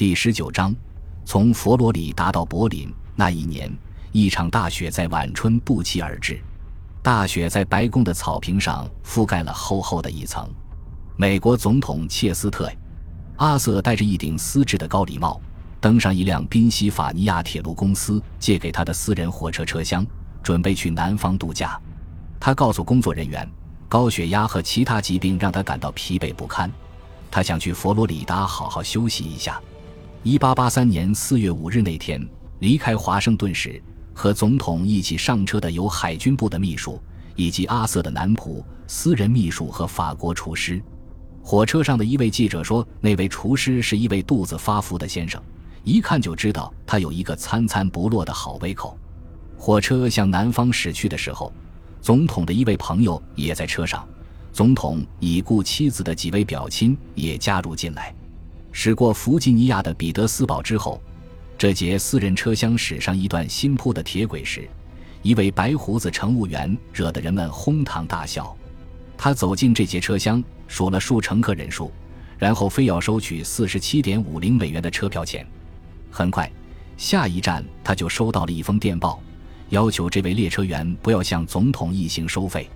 第十九章，从佛罗里达到柏林那一年，一场大雪在晚春不期而至。大雪在白宫的草坪上覆盖了厚厚的一层。美国总统切斯特·阿瑟戴着一顶丝质的高礼帽，登上一辆宾夕法尼亚铁路公司借给他的私人火车车厢，准备去南方度假。他告诉工作人员，高血压和其他疾病让他感到疲惫不堪，他想去佛罗里达好好休息一下。1883年4月5日那天，离开华盛顿时。和总统一起上车的有海军部的秘书，以及阿瑟的男仆、私人秘书和法国厨师。火车上的一位记者说，那位厨师是一位肚子发福的先生，一看就知道他有一个餐餐不落的好胃口。火车向南方驶去的时候，总统的一位朋友也在车上，总统已故妻子的几位表亲也加入进来。驶过弗吉尼亚的彼得斯堡之后。这节私人车厢驶上一段新铺的铁轨时，一位白胡子乘务员惹得人们哄堂大笑。他走进这节车厢，数了数乘客人数，然后非要收取四十七点五零美元的车票钱。很快，下一站他就收到了一封电报，要求这位列车员不要向总统一行收费。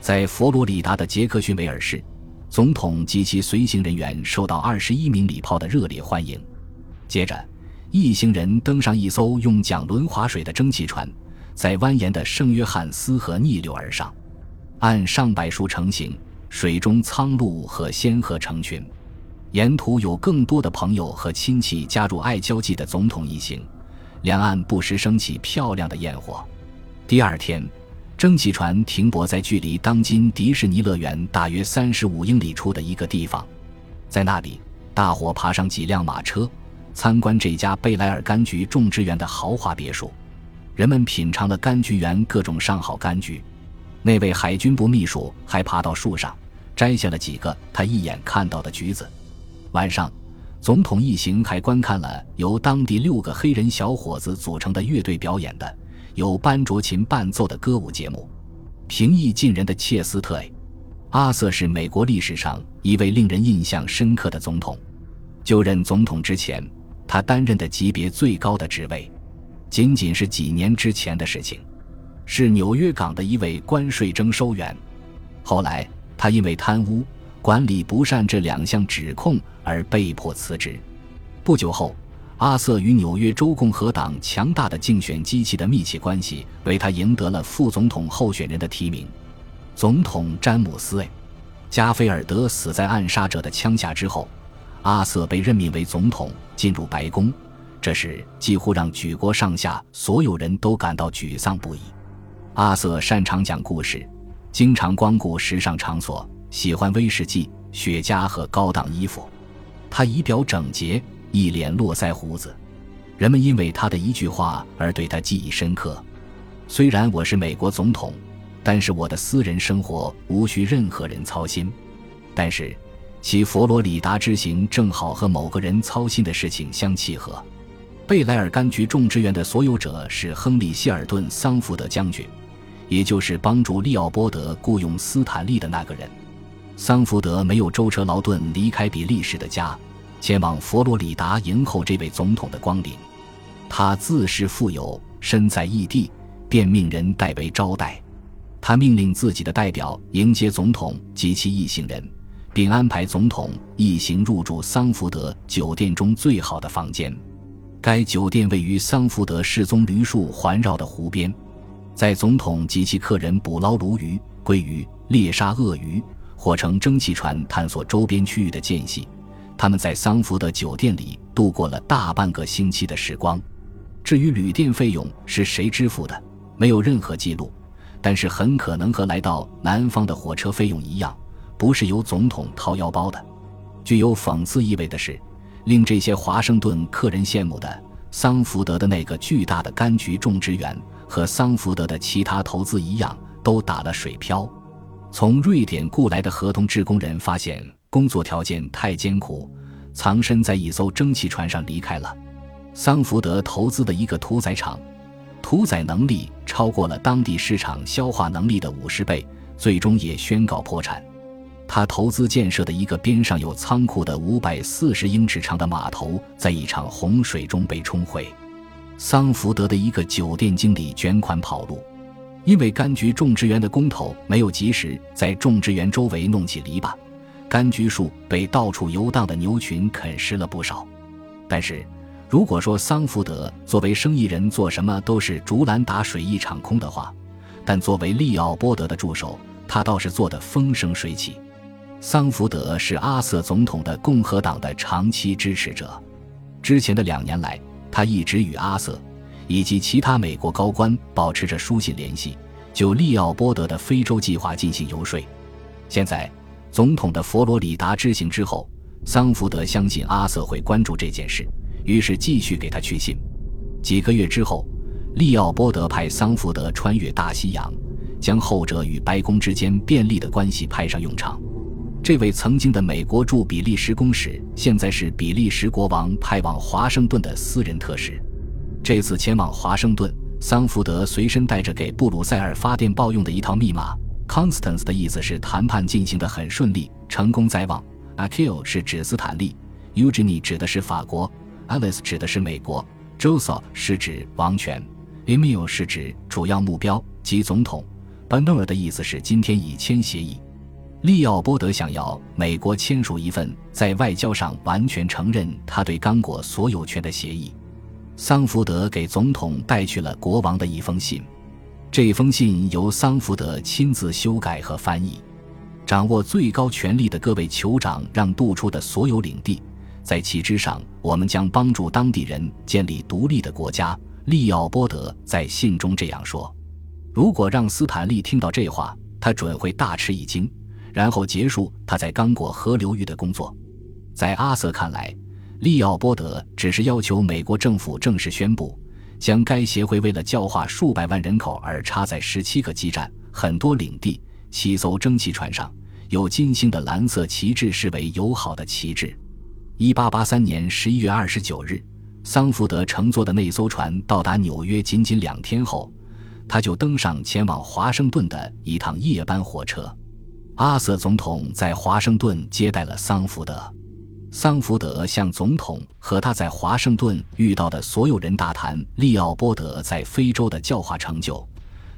在佛罗里达的杰克逊维尔市，总统及其随行人员受到二十一名礼炮的热烈欢迎。接着。一行人登上一艘用桨轮划水的蒸汽船，在蜿蜒的圣约翰斯河逆流而上，岸上百树成行，水中苍鹭和仙鹤成群。沿途有更多的朋友和亲戚加入爱交际的总统一行，两岸不时升起漂亮的焰火。第二天，蒸汽船停泊在距离当今迪士尼乐园大约三十五英里处的一个地方，在那里，大伙爬上几辆马车。参观这家贝莱尔柑橘种植园的豪华别墅，人们品尝了柑橘园各种上好柑橘。那位海军部秘书还爬到树上，摘下了几个他一眼看到的橘子。晚上，总统一行还观看了由当地六个黑人小伙子组成的乐队表演的有班卓琴伴奏的歌舞节目。平易近人的切斯特·阿瑟是美国历史上一位令人印象深刻的总统。就任总统之前。他担任的级别最高的职位，仅仅是几年之前的事情，是纽约港的一位关税征收员。后来，他因为贪污、管理不善这两项指控而被迫辞职。不久后，阿瑟与纽约州共和党强大的竞选机器的密切关系，为他赢得了副总统候选人的提名。总统詹姆斯 ·A· 加菲尔德死在暗杀者的枪下之后。阿瑟被任命为总统，进入白宫，这时几乎让举国上下所有人都感到沮丧不已。阿瑟擅长讲故事，经常光顾时尚场所，喜欢威士忌、雪茄和高档衣服。他仪表整洁，一脸络腮胡子，人们因为他的一句话而对他记忆深刻。虽然我是美国总统，但是我的私人生活无需任何人操心。但是。其佛罗里达之行正好和某个人操心的事情相契合。贝莱尔柑橘种植园的所有者是亨利·希尔顿·桑福德将军，也就是帮助利奥波德雇佣斯坦利的那个人。桑福德没有舟车劳顿离开比利时的家，前往佛罗里达迎候这位总统的光临。他自恃富有，身在异地，便命人代为招待。他命令自己的代表迎接总统及其一行人。并安排总统一行入住桑福德酒店中最好的房间。该酒店位于桑福德世宗驴树环绕的湖边，在总统及其客人捕捞鲈鱼、鲑鱼、猎杀鳄鱼或乘蒸汽船探索周边区域的间隙，他们在桑福德酒店里度过了大半个星期的时光。至于旅店费用是谁支付的，没有任何记录，但是很可能和来到南方的火车费用一样。不是由总统掏腰包的。具有讽刺意味的是，令这些华盛顿客人羡慕的桑福德的那个巨大的柑橘种植园，和桑福德的其他投资一样，都打了水漂。从瑞典雇来的合同制工人发现工作条件太艰苦，藏身在一艘蒸汽船上离开了。桑福德投资的一个屠宰场，屠宰能力超过了当地市场消化能力的五十倍，最终也宣告破产。他投资建设的一个边上有仓库的五百四十英尺长的码头，在一场洪水中被冲毁。桑福德的一个酒店经理卷款跑路，因为柑橘种植园的工头没有及时在种植园周围弄起篱笆，柑橘树被到处游荡的牛群啃食了不少。但是，如果说桑福德作为生意人做什么都是竹篮打水一场空的话，但作为利奥波德的助手，他倒是做得风生水起。桑福德是阿瑟总统的共和党的长期支持者，之前的两年来，他一直与阿瑟以及其他美国高官保持着书信联系，就利奥波德的非洲计划进行游说。现在，总统的佛罗里达之行之后，桑福德相信阿瑟会关注这件事，于是继续给他去信。几个月之后，利奥波德派桑福德穿越大西洋，将后者与白宫之间便利的关系派上用场。这位曾经的美国驻比利时公使，现在是比利时国王派往华盛顿的私人特使。这次前往华盛顿，桑福德随身带着给布鲁塞尔发电报用的一套密码。Constance 的意思是谈判进行得很顺利，成功在望。Akil 是指斯坦利，Eugenie 指的是法国，Alice 指的是美国，Joseph 是指王权，Emil 是指主要目标及总统。b e n o r 的意思是今天已签协议。利奥波德想要美国签署一份在外交上完全承认他对刚果所有权的协议。桑福德给总统带去了国王的一封信，这封信由桑福德亲自修改和翻译。掌握最高权力的各位酋长让渡出的所有领地，在其之上，我们将帮助当地人建立独立的国家。利奥波德在信中这样说。如果让斯坦利听到这话，他准会大吃一惊。然后结束他在刚果河流域的工作。在阿瑟看来，利奥波德只是要求美国政府正式宣布，将该协会为了教化数百万人口而插在十七个基站、很多领地、七艘蒸汽船上，有金星的蓝色旗帜视为友好的旗帜。一八八三年十一月二十九日，桑福德乘坐的那艘船到达纽约，仅仅两天后，他就登上前往华盛顿的一趟夜班火车。阿瑟总统在华盛顿接待了桑福德，桑福德向总统和他在华盛顿遇到的所有人大谈利奥波德在非洲的教化成就。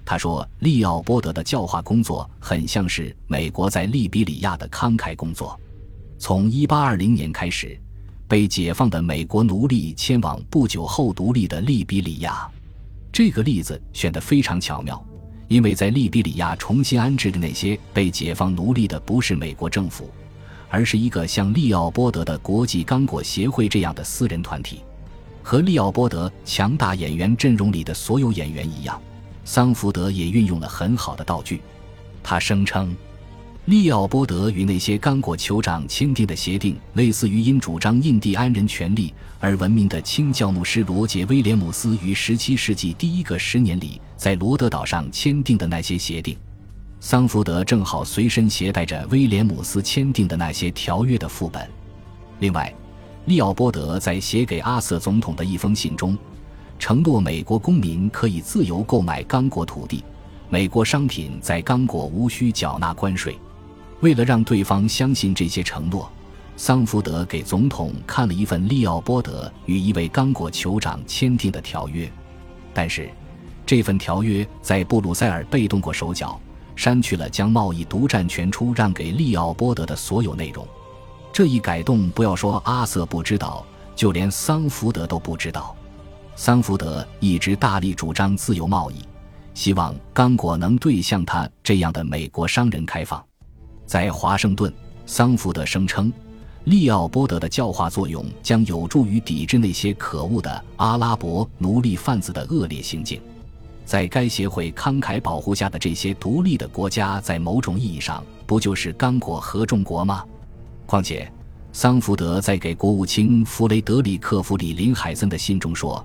他说，利奥波德的教化工作很像是美国在利比里亚的慷慨工作。从1820年开始，被解放的美国奴隶迁往不久后独立的利比里亚。这个例子选得非常巧妙。因为在利比里亚重新安置的那些被解放奴隶的不是美国政府，而是一个像利奥波德的国际刚果协会这样的私人团体。和利奥波德强大演员阵容里的所有演员一样，桑福德也运用了很好的道具。他声称。利奥波德与那些刚果酋长签订的协定，类似于因主张印第安人权利而闻名的清教牧师罗杰·威廉姆斯于17世纪第一个十年里在罗德岛上签订的那些协定。桑福德正好随身携带着威廉姆斯签订的那些条约的副本。另外，利奥波德在写给阿瑟总统的一封信中，承诺美国公民可以自由购买刚果土地，美国商品在刚果无需缴纳关税。为了让对方相信这些承诺，桑福德给总统看了一份利奥波德与一位刚果酋长签订的条约，但是这份条约在布鲁塞尔被动过手脚，删去了将贸易独占权出让给利奥波德的所有内容。这一改动，不要说阿瑟不知道，就连桑福德都不知道。桑福德一直大力主张自由贸易，希望刚果能对像他这样的美国商人开放。在华盛顿，桑福德声称，利奥波德的教化作用将有助于抵制那些可恶的阿拉伯奴隶贩子的恶劣行径。在该协会慷慨保护下的这些独立的国家，在某种意义上不就是刚果合众国吗？况且，桑福德在给国务卿弗雷德里克·弗里林海森的信中说，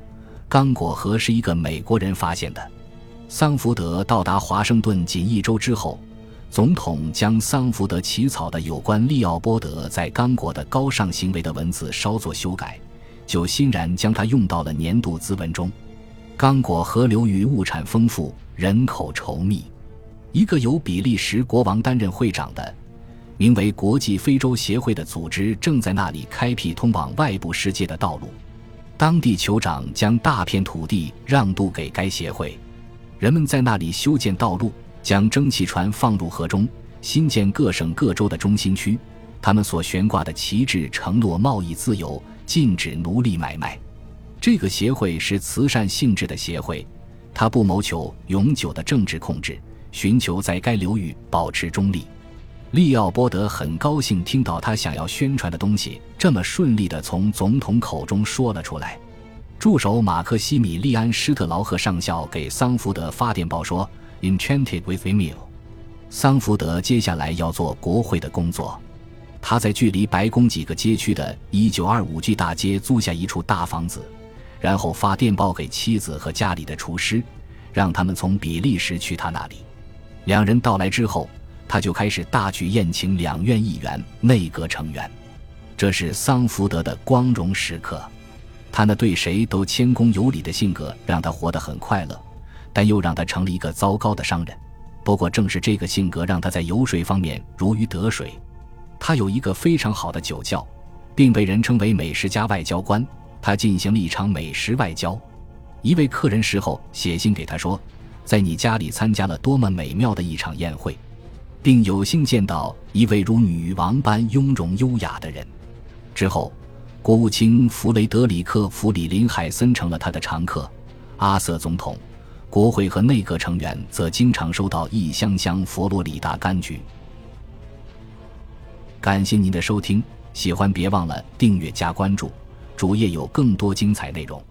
刚果河是一个美国人发现的。桑福德到达华盛顿仅一周之后。总统将桑福德起草的有关利奥波德在刚果的高尚行为的文字稍作修改，就欣然将它用到了年度资文中。刚果河流域物产丰富，人口稠密。一个由比利时国王担任会长的、名为国际非洲协会的组织正在那里开辟通往外部世界的道路。当地酋长将大片土地让渡给该协会，人们在那里修建道路，将蒸汽船放入河中，新建各省各州的中心区。他们所悬挂的旗帜承诺贸易自由，禁止奴隶买卖。这个协会是慈善性质的协会，它不谋求永久的政治控制，寻求在该流域保持中立。利奥波德很高兴听到他想要宣传的东西这么顺利地从总统口中说了出来。助手马克西米利安·施特劳赫上校给桑福德发电报说：“Enchanted with Emil。”桑福德接下来要做国会的工作。他在距离白宫几个街区的1925 G 大街租下一处大房子，然后发电报给妻子和家里的厨师，让他们从比利时去他那里。两人到来之后。他就开始大举宴请两院议员、内阁成员，这是桑福德的光荣时刻。他那对谁都谦恭有礼的性格让他活得很快乐，但又让他成了一个糟糕的商人。不过，正是这个性格让他在游说方面如鱼得水。他有一个非常好的酒窖，并被人称为美食家外交官。他进行了一场美食外交。一位客人事后写信给他说：“在你家里参加了多么美妙的一场宴会。”并有幸见到一位如女王般雍容优雅的人。之后，国务卿弗雷德里克·弗里林海森成了他的常客。阿瑟总统、国会和内阁成员则经常收到一箱箱佛罗里达柑橘。感谢您的收听，喜欢别忘了订阅加关注，主页有更多精彩内容。